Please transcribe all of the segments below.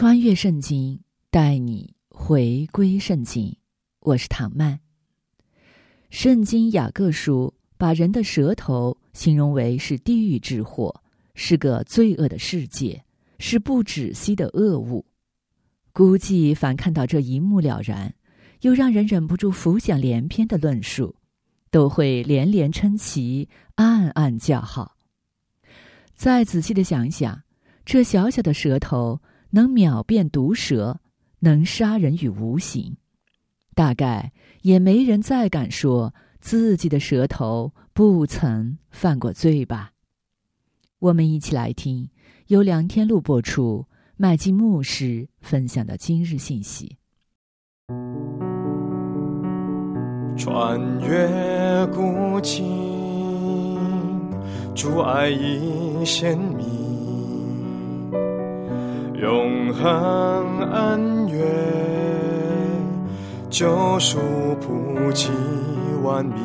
穿越圣经，带你回归圣经。我是唐曼。圣经雅各书把人的舌头形容为是地狱之祸，是个罪恶的世界，是不止息的恶物。估计凡看到这一目了然，又让人忍不住浮想联翩的论述，都会连连称奇，暗暗叫好。再仔细的想想，这小小的舌头。能秒变毒蛇，能杀人于无形，大概也没人再敢说自己的舌头不曾犯过罪吧。我们一起来听由梁天禄播出、麦基牧师分享的今日信息。穿越古今，主爱已显明。永恒恩怨，救赎普及万民，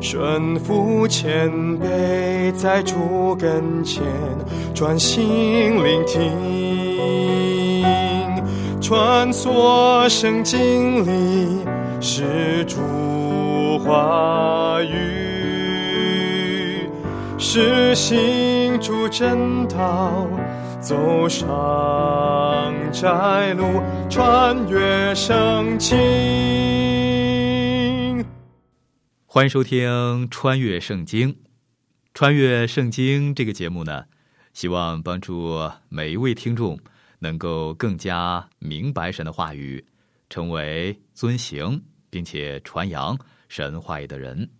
顺服谦卑在主跟前，专心聆听，穿梭圣经里是主话语，是行主正道。走上窄路，穿越圣经。欢迎收听《穿越圣经》。穿越圣经这个节目呢，希望帮助每一位听众能够更加明白神的话语，成为遵行并且传扬神话语的人。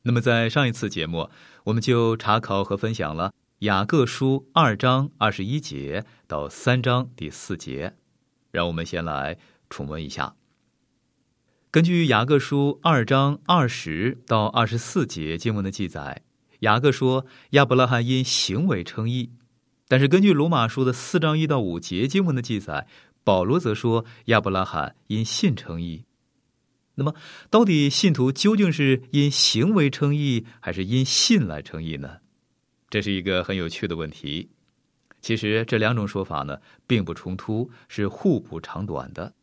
那么，在上一次节目，我们就查考和分享了。雅各书二章二十一节到三章第四节，让我们先来重温一下。根据雅各书二章二十到二十四节经文的记载，雅各说亚伯拉罕因行为称义；但是根据罗马书的四章一到五节经文的记载，保罗则说亚伯拉罕因信称义。那么，到底信徒究竟是因行为称义，还是因信来称义呢？这是一个很有趣的问题。其实这两种说法呢，并不冲突，是互补长短的。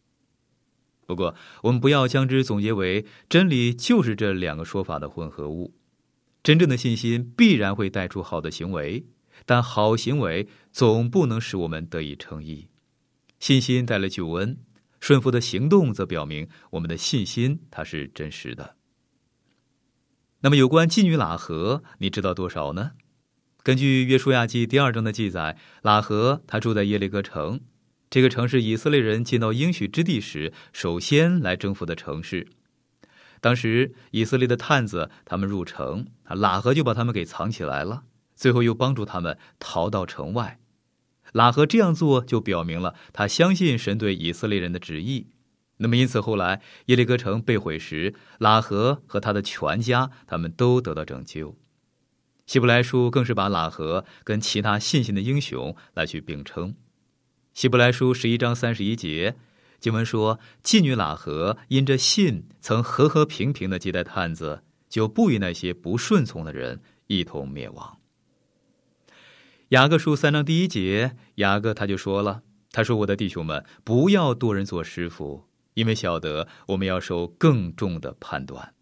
不过，我们不要将之总结为真理就是这两个说法的混合物。真正的信心必然会带出好的行为，但好行为总不能使我们得以称义。信心带来救恩，顺服的行动则表明我们的信心它是真实的。那么，有关妓女喇合，你知道多少呢？根据《约书亚记》第二章的记载，拉合他住在耶利哥城，这个城市以色列人进到应许之地时首先来征服的城市。当时以色列的探子他们入城，拉合就把他们给藏起来了，最后又帮助他们逃到城外。拉合这样做就表明了他相信神对以色列人的旨意。那么因此后来耶利哥城被毁时，拉合和他的全家他们都得到拯救。希伯来书更是把喇合跟其他信心的英雄来去并称。希伯来书十一章三十一节经文说：“妓女喇合因着信，曾和和平平的接待探子，就不与那些不顺从的人一同灭亡。”雅各书三章第一节，雅各他就说了：“他说我的弟兄们，不要多人做师傅，因为晓得我们要受更重的判断。”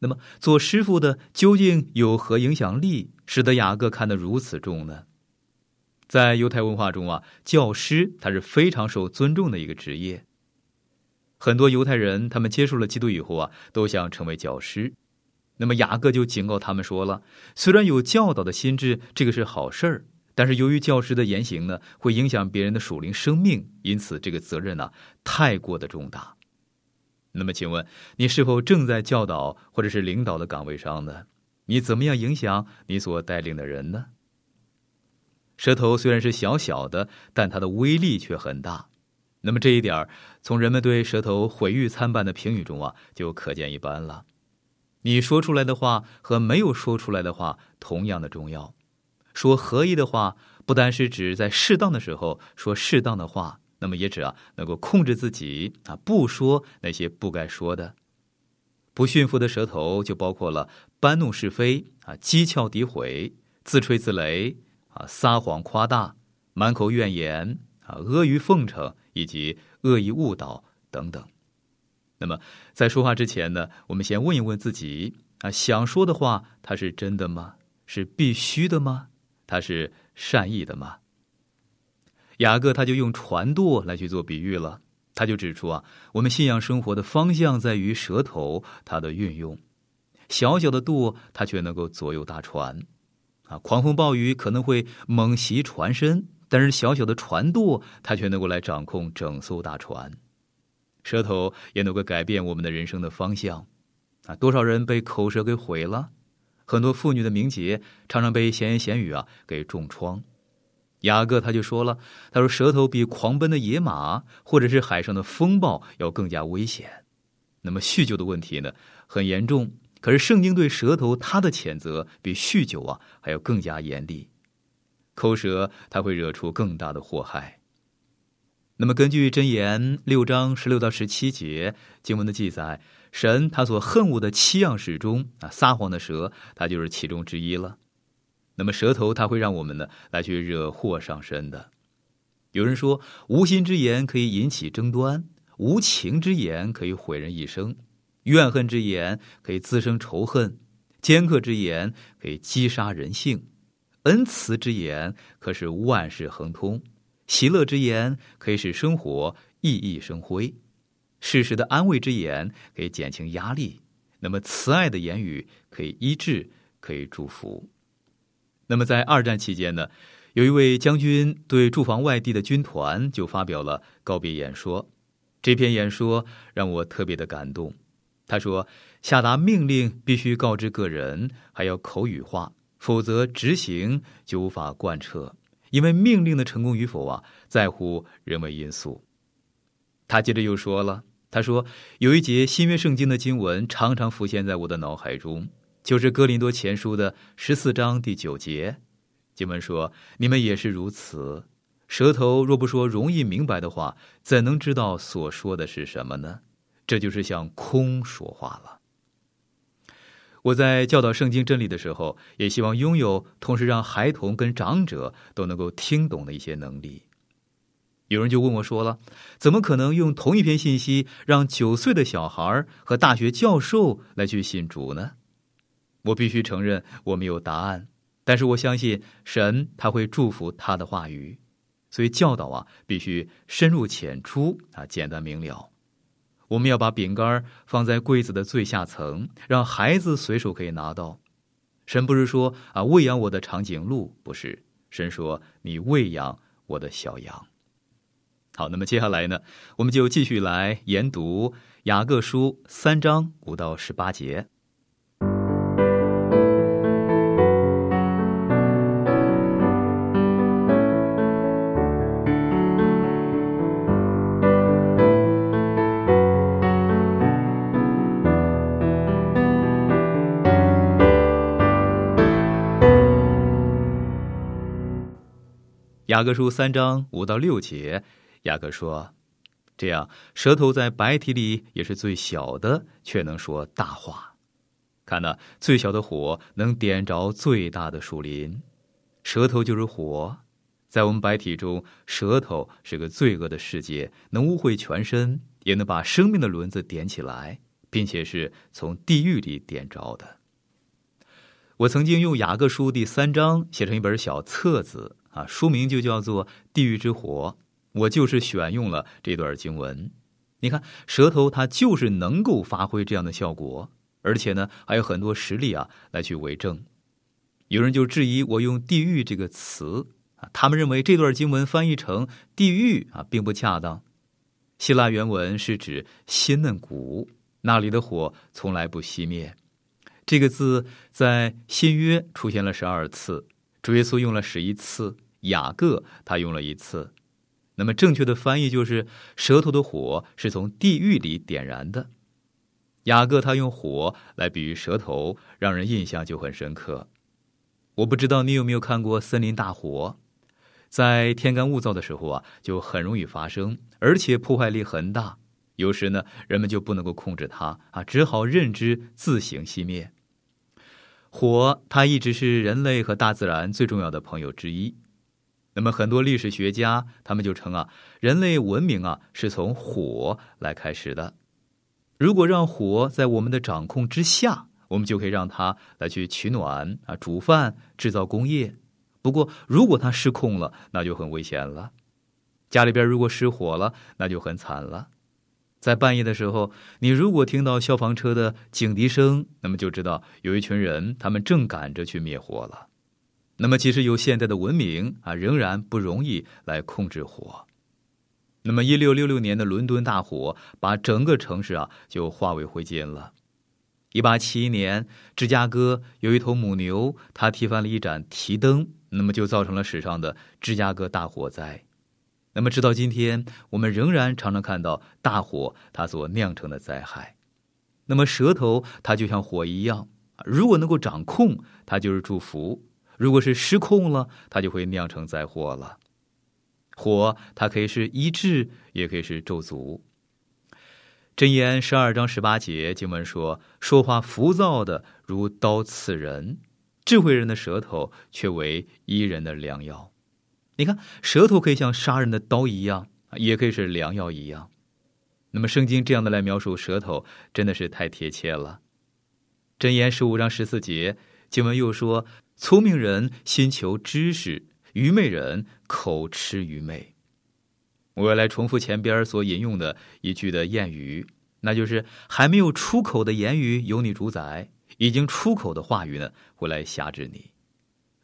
那么，做师傅的究竟有何影响力，使得雅各看得如此重呢？在犹太文化中啊，教师他是非常受尊重的一个职业。很多犹太人他们接受了基督以后啊，都想成为教师。那么雅各就警告他们说了：虽然有教导的心智，这个是好事儿，但是由于教师的言行呢，会影响别人的属灵生命，因此这个责任呢，太过的重大。那么，请问你是否正在教导或者是领导的岗位上呢？你怎么样影响你所带领的人呢？舌头虽然是小小的，但它的威力却很大。那么这一点从人们对舌头毁誉参半的评语中啊，就可见一斑了。你说出来的话和没有说出来的话同样的重要。说合意的话，不单是指在适当的时候说适当的话，那么也指啊能够控制自己啊，不说那些不该说的。不驯服的舌头就包括了搬弄是非啊、讥诮诋毁、自吹自擂啊、撒谎夸大、满口怨言啊、阿谀奉承以及恶意误导等等。那么在说话之前呢，我们先问一问自己啊，想说的话它是真的吗？是必须的吗？它是善意的吗？雅各他就用船舵来去做比喻了。他就指出啊，我们信仰生活的方向在于舌头它的运用。小小的舵，它却能够左右大船。啊，狂风暴雨可能会猛袭船身，但是小小的船舵，它却能够来掌控整艘大船。舌头也能够改变我们的人生的方向。啊，多少人被口舌给毁了？很多妇女的名节常常被闲言闲语啊给重创。雅各他就说了：“他说舌头比狂奔的野马，或者是海上的风暴要更加危险。那么酗酒的问题呢，很严重。可是圣经对舌头他的谴责比酗酒啊还要更加严厉。口舌它会惹出更大的祸害。那么根据箴言六章十六到十七节经文的记载，神他所恨恶的七样事中啊，撒谎的蛇，它就是其中之一了。”那么舌头它会让我们呢来去惹祸上身的。有人说，无心之言可以引起争端，无情之言可以毁人一生，怨恨之言可以滋生仇恨，尖刻之言可以击杀人性，恩慈之言可使万事亨通，喜乐之言可以使生活熠熠生辉，适时的安慰之言可以减轻压力，那么慈爱的言语可以医治，可以祝福。那么在二战期间呢，有一位将军对驻防外地的军团就发表了告别演说。这篇演说让我特别的感动。他说：“下达命令必须告知个人，还要口语化，否则执行就无法贯彻。因为命令的成功与否啊，在乎人为因素。”他接着又说了：“他说有一节新约圣经的经文常常浮现在我的脑海中。”就是哥林多前书的十四章第九节，经文说：“你们也是如此。舌头若不说容易明白的话，怎能知道所说的是什么呢？这就是向空说话了。”我在教导圣经真理的时候，也希望拥有同时让孩童跟长者都能够听懂的一些能力。有人就问我说了：“怎么可能用同一篇信息，让九岁的小孩和大学教授来去信主呢？”我必须承认我没有答案，但是我相信神他会祝福他的话语，所以教导啊必须深入浅出啊简单明了。我们要把饼干放在柜子的最下层，让孩子随手可以拿到。神不是说啊喂养我的长颈鹿，不是，神说你喂养我的小羊。好，那么接下来呢，我们就继续来研读雅各书三章五到十八节。雅各书三章五到六节，雅各说：“这样，舌头在白体里也是最小的，却能说大话。看那最小的火能点着最大的树林，舌头就是火。在我们白体中，舌头是个罪恶的世界，能污秽全身，也能把生命的轮子点起来，并且是从地狱里点着的。我曾经用雅各书第三章写成一本小册子。”啊，书名就叫做《地狱之火》，我就是选用了这段经文。你看，舌头它就是能够发挥这样的效果，而且呢，还有很多实例啊来去为证。有人就质疑我用“地狱”这个词啊，他们认为这段经文翻译成“地狱”啊并不恰当。希腊原文是指鲜嫩谷，那里的火从来不熄灭。这个字在新约出现了十二次。主耶稣用了十一次，雅各他用了一次。那么正确的翻译就是舌头的火是从地狱里点燃的。雅各他用火来比喻舌头，让人印象就很深刻。我不知道你有没有看过森林大火，在天干物燥的时候啊，就很容易发生，而且破坏力很大。有时呢，人们就不能够控制它啊，只好任之自行熄灭。火，它一直是人类和大自然最重要的朋友之一。那么，很多历史学家他们就称啊，人类文明啊是从火来开始的。如果让火在我们的掌控之下，我们就可以让它来去取暖啊、煮饭、制造工业。不过，如果它失控了，那就很危险了。家里边如果失火了，那就很惨了。在半夜的时候，你如果听到消防车的警笛声，那么就知道有一群人他们正赶着去灭火了。那么，即使有现代的文明啊，仍然不容易来控制火。那么，一六六六年的伦敦大火把整个城市啊就化为灰烬了。一八七一年，芝加哥有一头母牛，它踢翻了一盏提灯，那么就造成了史上的芝加哥大火灾。那么，直到今天，我们仍然常常看到大火它所酿成的灾害。那么，舌头它就像火一样，如果能够掌控，它就是祝福。如果是失控了，它就会酿成灾祸了。火，它可以是医治，也可以是咒诅。箴言十二章十八节经文说：“说话浮躁的如刀刺人，智慧人的舌头却为医人的良药。”你看，舌头可以像杀人的刀一样，也可以是良药一样。那么，圣经这样的来描述舌头，真的是太贴切了。箴言十五章十四节经文又说。聪明人心求知识，愚昧人口吃愚昧。我要来重复前边所引用的一句的谚语，那就是还没有出口的言语由你主宰，已经出口的话语呢会来辖制你。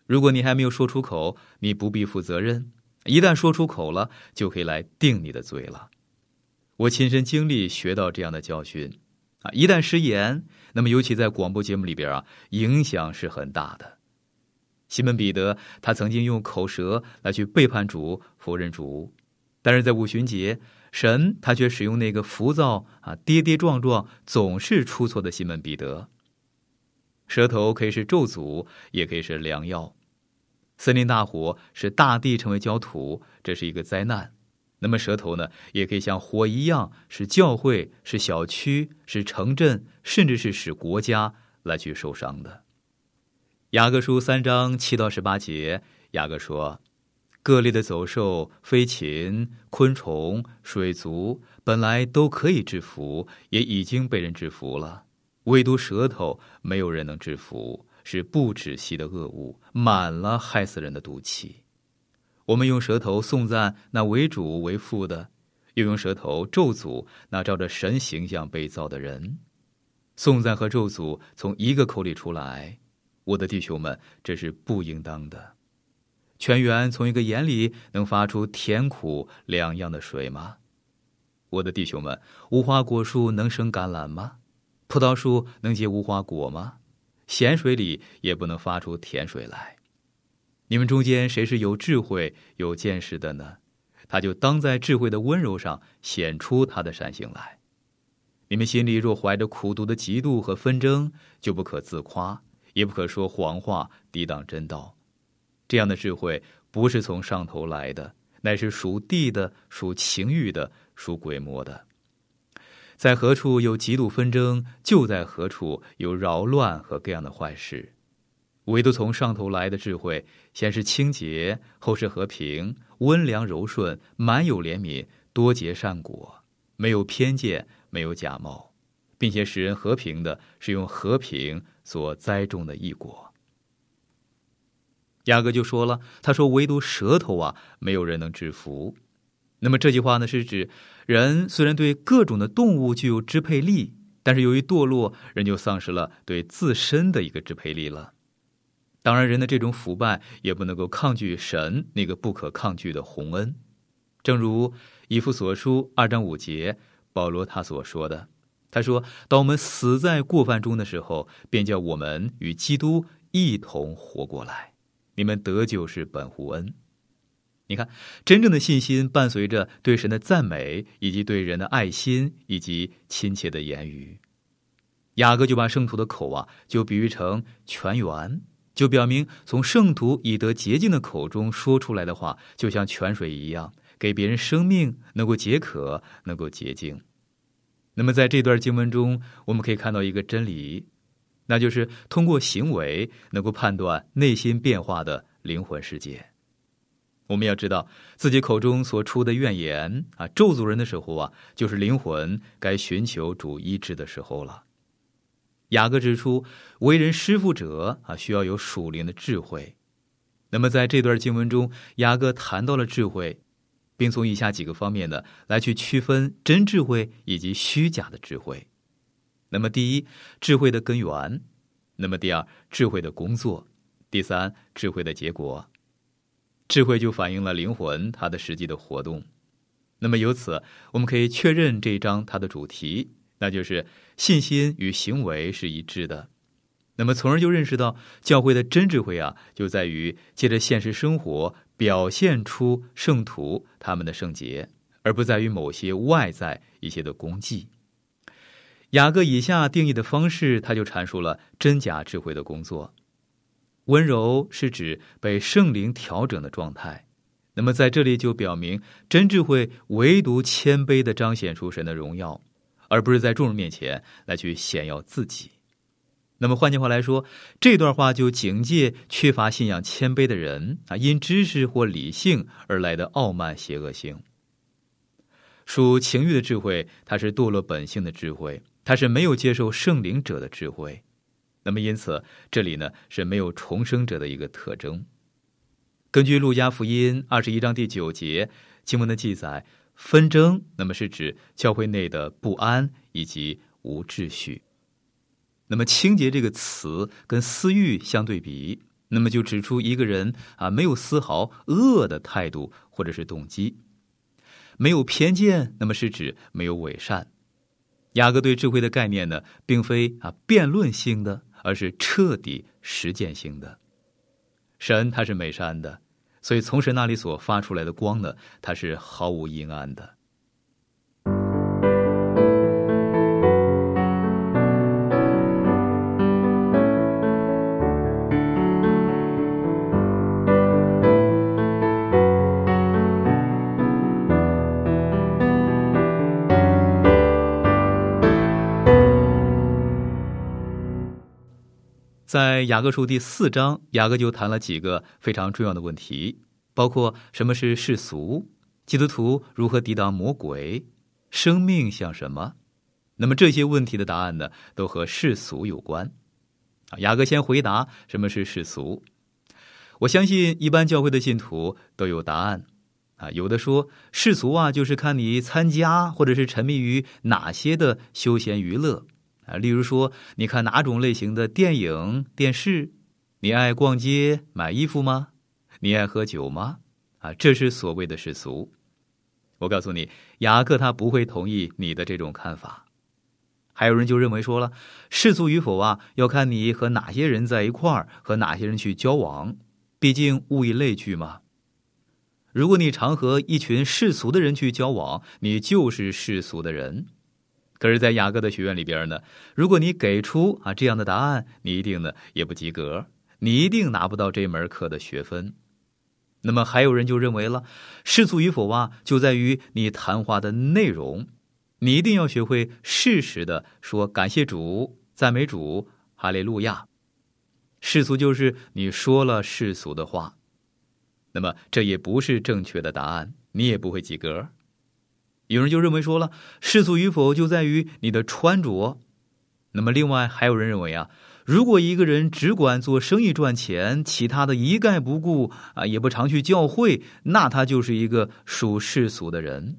如果你还没有说出口，你不必负责任；一旦说出口了，就可以来定你的罪了。我亲身经历学到这样的教训啊！一旦失言，那么尤其在广播节目里边啊，影响是很大的。西门彼得，他曾经用口舌来去背叛主、否认主，但是在五旬节，神他却使用那个浮躁啊、跌跌撞撞、总是出错的西门彼得。舌头可以是咒诅，也可以是良药。森林大火使大地成为焦土，这是一个灾难。那么舌头呢，也可以像火一样，使教会、使小区、使城镇，甚至是使国家来去受伤的。雅各书三章七到十八节，雅各说：“各类的走兽、飞禽、昆虫、水族，本来都可以制服，也已经被人制服了，唯独舌头，没有人能制服，是不止息的恶物，满了害死人的毒气。我们用舌头颂赞那为主为父的，又用舌头咒诅那照着神形象被造的人。颂赞和咒诅从一个口里出来。”我的弟兄们，这是不应当的。泉源从一个眼里能发出甜苦两样的水吗？我的弟兄们，无花果树能生橄榄吗？葡萄树能结无花果吗？咸水里也不能发出甜水来。你们中间谁是有智慧、有见识的呢？他就当在智慧的温柔上显出他的善行来。你们心里若怀着苦毒的嫉妒和纷争，就不可自夸。也不可说谎话，抵挡真道。这样的智慧不是从上头来的，乃是属地的、属情欲的、属鬼魔的。在何处有极度纷争，就在何处有扰乱和各样的坏事。唯独从上头来的智慧，先是清洁，后是和平，温良柔顺，满有怜悯，多结善果，没有偏见，没有假冒，并且使人和平的，是用和平。所栽种的异果，雅各就说了：“他说，唯独舌头啊，没有人能制服。那么这句话呢，是指人虽然对各种的动物具有支配力，但是由于堕落，人就丧失了对自身的一个支配力了。当然，人的这种腐败也不能够抗拒神那个不可抗拒的洪恩。正如以弗所书二章五节，保罗他所说的。”他说：“当我们死在过犯中的时候，便叫我们与基督一同活过来。你们得救是本乎恩，你看，真正的信心伴随着对神的赞美，以及对人的爱心，以及亲切的言语。雅各就把圣徒的口啊，就比喻成泉源，就表明从圣徒以得洁净的口中说出来的话，就像泉水一样，给别人生命，能够解渴，能够洁净。那么，在这段经文中，我们可以看到一个真理，那就是通过行为能够判断内心变化的灵魂世界。我们要知道自己口中所出的怨言啊，咒诅人的时候啊，就是灵魂该寻求主医治的时候了。雅各指出，为人师傅者啊，需要有属灵的智慧。那么在这段经文中，雅各谈到了智慧，并从以下几个方面呢，来去区分真智慧以及虚假的智慧。那么第一，智慧的根源；那么第二，智慧的工作；第三，智慧的结果。智慧就反映了灵魂它的实际的活动，那么由此我们可以确认这一章它的主题，那就是信心与行为是一致的。那么从而就认识到教会的真智慧啊，就在于借着现实生活表现出圣徒他们的圣洁，而不在于某些外在一些的功绩。雅各以下定义的方式，他就阐述了真假智慧的工作。温柔是指被圣灵调整的状态，那么在这里就表明真智慧唯独谦卑的彰显出神的荣耀，而不是在众人面前来去显耀自己。那么换句话来说，这段话就警戒缺乏信仰谦卑的人啊，因知识或理性而来的傲慢邪恶性。属情欲的智慧，它是堕落本性的智慧，它是没有接受圣灵者的智慧。那么，因此这里呢是没有重生者的一个特征。根据《路加福音》二十一章第九节经文的记载，纷争那么是指教会内的不安以及无秩序。那么“清洁”这个词跟私欲相对比，那么就指出一个人啊没有丝毫恶的态度或者是动机，没有偏见，那么是指没有伪善。雅各对智慧的概念呢，并非啊辩论性的。而是彻底实践性的，神他是美善的，所以从神那里所发出来的光呢，它是毫无阴暗的。在雅各书第四章，雅各就谈了几个非常重要的问题，包括什么是世俗，基督徒如何抵挡魔鬼，生命像什么。那么这些问题的答案呢，都和世俗有关。啊，雅各先回答什么是世俗。我相信一般教会的信徒都有答案。啊，有的说世俗啊，就是看你参加或者是沉迷于哪些的休闲娱乐。啊，例如说，你看哪种类型的电影、电视？你爱逛街买衣服吗？你爱喝酒吗？啊，这是所谓的世俗。我告诉你，雅各他不会同意你的这种看法。还有人就认为说了，世俗与否啊，要看你和哪些人在一块儿，和哪些人去交往。毕竟物以类聚嘛。如果你常和一群世俗的人去交往，你就是世俗的人。可是，在雅各的学院里边呢，如果你给出啊这样的答案，你一定呢也不及格，你一定拿不到这门课的学分。那么，还有人就认为了，世俗与否啊，就在于你谈话的内容，你一定要学会适时的说感谢主、赞美主、哈利路亚。世俗就是你说了世俗的话，那么这也不是正确的答案，你也不会及格。有人就认为说了，世俗与否就在于你的穿着。那么，另外还有人认为啊，如果一个人只管做生意赚钱，其他的一概不顾啊，也不常去教会，那他就是一个属世俗的人。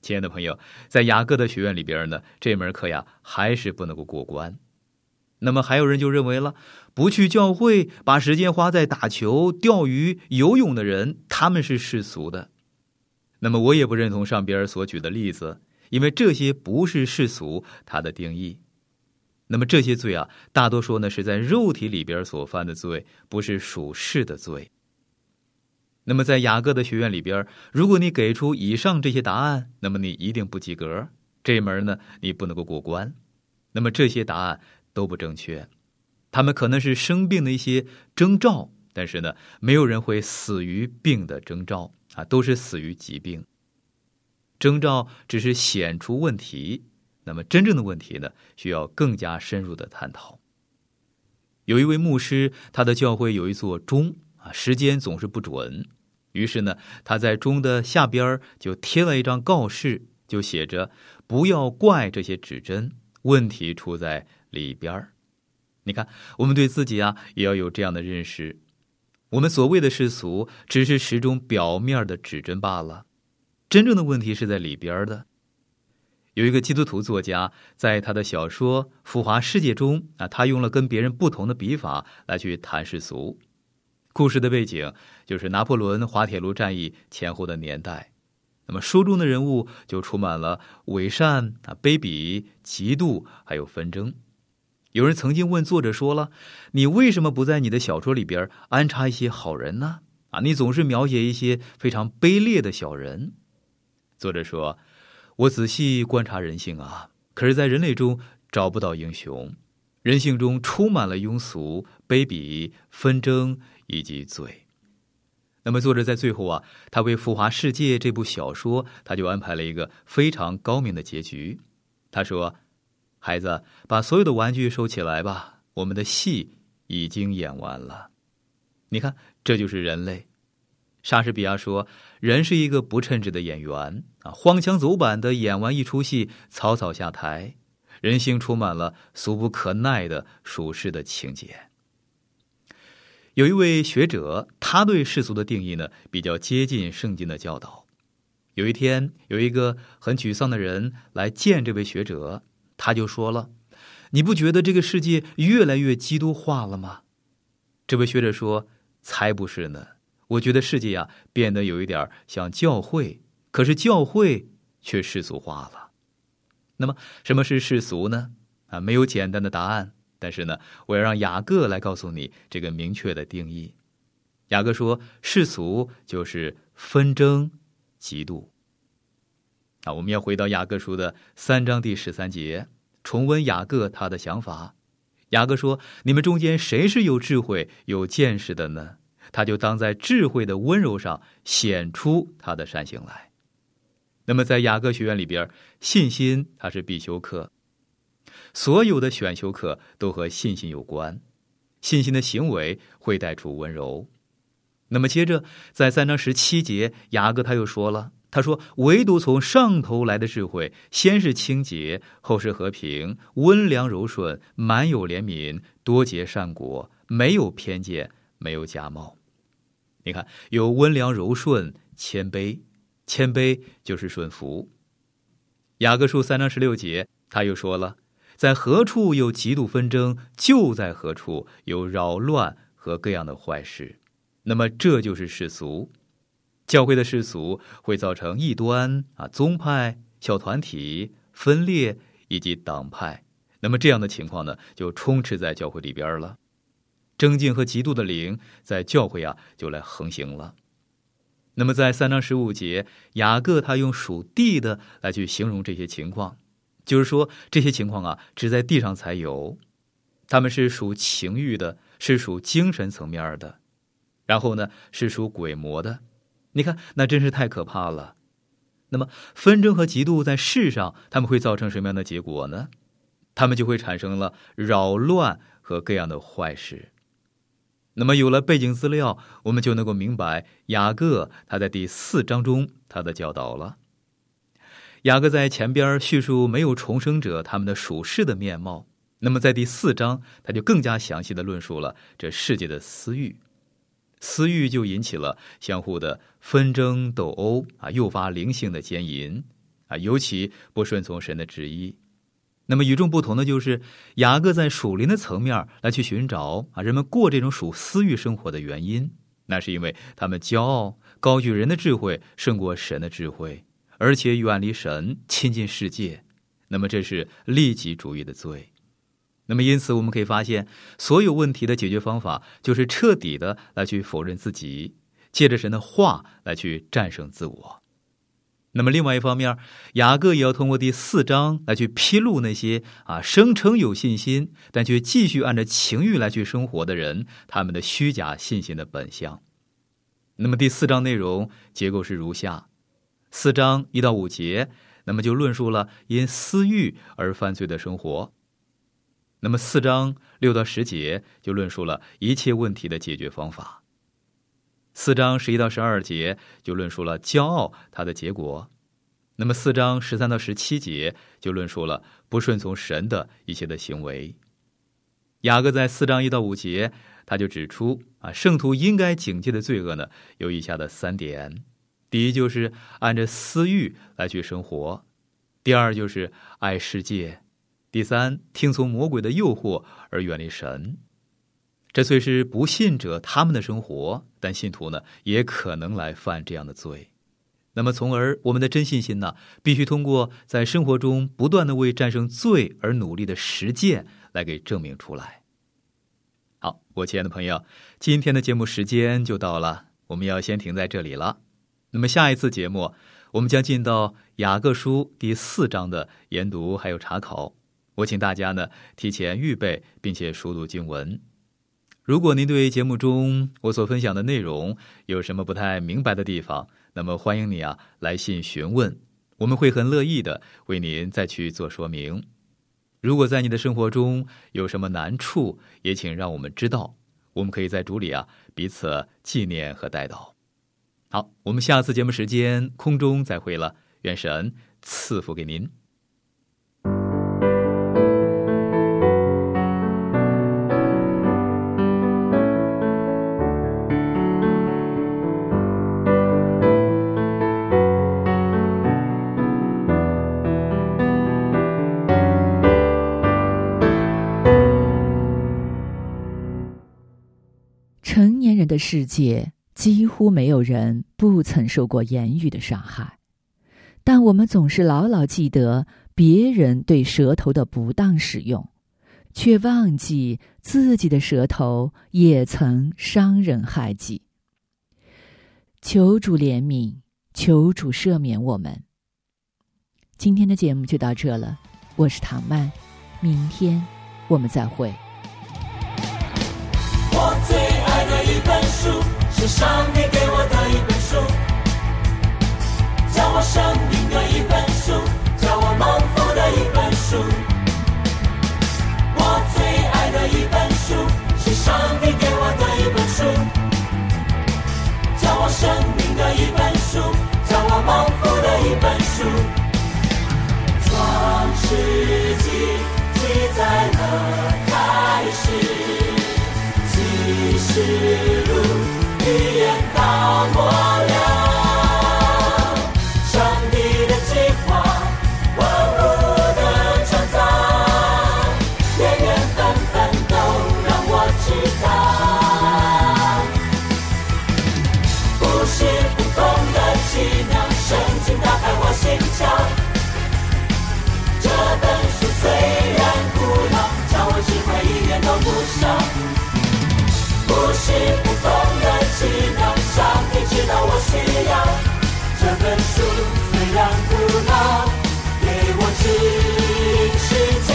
亲爱的朋友，在雅各的学院里边呢，这门课呀还是不能够过关。那么，还有人就认为了，不去教会，把时间花在打球、钓鱼、游泳的人，他们是世俗的。那么我也不认同上边所举的例子，因为这些不是世俗它的定义。那么这些罪啊，大多数呢是在肉体里边所犯的罪，不是属世的罪。那么在雅各的学院里边，如果你给出以上这些答案，那么你一定不及格，这门呢你不能够过关。那么这些答案都不正确，他们可能是生病的一些征兆，但是呢，没有人会死于病的征兆啊，都是死于疾病。征兆只是显出问题，那么真正的问题呢，需要更加深入的探讨。有一位牧师，他的教会有一座钟啊，时间总是不准，于是呢，他在钟的下边就贴了一张告示，就写着“不要怪这些指针”。问题出在里边，你看，我们对自己啊也要有这样的认识。我们所谓的世俗，只是时钟表面的指针罢了，真正的问题是在里边的。有一个基督徒作家，在他的小说《浮华世界》中啊，他用了跟别人不同的笔法来去谈世俗。故事的背景就是拿破仑滑铁卢战役前后的年代。那么书中的人物就充满了伪善啊、卑鄙、嫉妒，还有纷争。有人曾经问作者说了：“你为什么不在你的小说里边安插一些好人呢？啊，你总是描写一些非常卑劣的小人。”作者说：“我仔细观察人性啊，可是，在人类中找不到英雄，人性中充满了庸俗、卑鄙、纷争以及罪。”那么，作者在最后啊，他为《浮华世界》这部小说，他就安排了一个非常高明的结局。他说：“孩子，把所有的玩具收起来吧，我们的戏已经演完了。”你看，这就是人类。莎士比亚说：“人是一个不称职的演员啊，荒腔走板的演完一出戏，草草下台。人性充满了俗不可耐的俗世的情节。”有一位学者，他对世俗的定义呢比较接近圣经的教导。有一天，有一个很沮丧的人来见这位学者，他就说了：“你不觉得这个世界越来越基督化了吗？”这位学者说：“才不是呢！我觉得世界呀变得有一点像教会，可是教会却世俗化了。那么，什么是世俗呢？啊，没有简单的答案。”但是呢，我要让雅各来告诉你这个明确的定义。雅各说：“世俗就是纷争、嫉妒。”啊，我们要回到雅各书的三章第十三节，重温雅各他的想法。雅各说：“你们中间谁是有智慧、有见识的呢？他就当在智慧的温柔上显出他的善行来。”那么，在雅各学院里边，信心它是必修课。所有的选修课都和信心有关，信心的行为会带出温柔。那么接着，在三章十七节，雅各他又说了：“他说，唯独从上头来的智慧，先是清洁，后是和平，温良柔顺，满有怜悯，多结善果，没有偏见，没有假冒。你看，有温良柔顺，谦卑，谦卑就是顺服。雅各书三章十六节，他又说了。”在何处有极度纷争，就在何处有扰乱和各样的坏事。那么这就是世俗，教会的世俗会造成异端啊、宗派、小团体分裂以及党派。那么这样的情况呢，就充斥在教会里边了。争竞和嫉妒的灵在教会啊就来横行了。那么在三章十五节，雅各他用属地的来去形容这些情况。就是说，这些情况啊，只在地上才有，他们是属情欲的，是属精神层面的，然后呢，是属鬼魔的。你看，那真是太可怕了。那么，纷争和嫉妒在世上，他们会造成什么样的结果呢？他们就会产生了扰乱和各样的坏事。那么，有了背景资料，我们就能够明白雅各他在第四章中他的教导了。雅各在前边叙述没有重生者他们的属世的面貌，那么在第四章他就更加详细的论述了这世界的私欲，私欲就引起了相互的纷争斗殴啊，诱发灵性的奸淫啊，尤其不顺从神的旨意。那么与众不同的就是雅各在属灵的层面来去寻找啊人们过这种属私欲生活的原因，那是因为他们骄傲，高举人的智慧胜过神的智慧。而且远离神，亲近世界，那么这是利己主义的罪。那么因此，我们可以发现，所有问题的解决方法就是彻底的来去否认自己，借着神的话来去战胜自我。那么，另外一方面，雅各也要通过第四章来去披露那些啊声称有信心，但却继续按照情欲来去生活的人，他们的虚假信心的本相。那么，第四章内容结构是如下：四章一到五节，那么就论述了因私欲而犯罪的生活；那么四章六到十节就论述了一切问题的解决方法。四章十一到十二节就论述了骄傲它的结果，那么四章十三到十七节就论述了不顺从神的一些的行为。雅各在四章一到五节，他就指出啊，圣徒应该警戒的罪恶呢，有以下的三点：第一，就是按着私欲来去生活；第二，就是爱世界；第三，听从魔鬼的诱惑而远离神。这虽是不信者他们的生活，但信徒呢也可能来犯这样的罪。那么，从而我们的真信心呢，必须通过在生活中不断的为战胜罪而努力的实践来给证明出来。好，我亲爱的朋友，今天的节目时间就到了，我们要先停在这里了。那么下一次节目，我们将进到雅各书第四章的研读还有查考。我请大家呢提前预备，并且熟读经文。如果您对节目中我所分享的内容有什么不太明白的地方，那么欢迎你啊来信询问，我们会很乐意的为您再去做说明。如果在你的生活中有什么难处，也请让我们知道，我们可以在主里啊彼此纪念和带祷。好，我们下次节目时间空中再会了，愿神赐福给您。的世界几乎没有人不曾受过言语的伤害，但我们总是牢牢记得别人对舌头的不当使用，却忘记自己的舌头也曾伤人害己。求主怜悯，求主赦免我们。今天的节目就到这了，我是唐曼，明天我们再会。书，是上帝给我的一本书，叫我生命的一本书，叫我蒙福的一本书。我最爱的一本书，是上帝给我的一本书，叫我生命的一本书，叫我蒙福的一本书。创世纪记载了开始。之路，一眼到末了。这本书，虽然古老，给我指引世界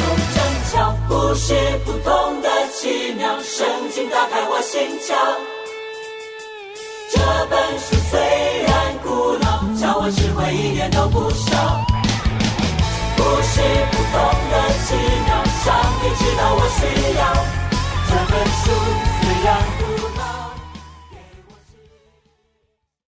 有真巧。不是普通的奇妙，圣经打开我心窍。这本书虽然古老，教我智慧一点都不少。不是普通的奇妙，上帝知道我需要。这本书虽然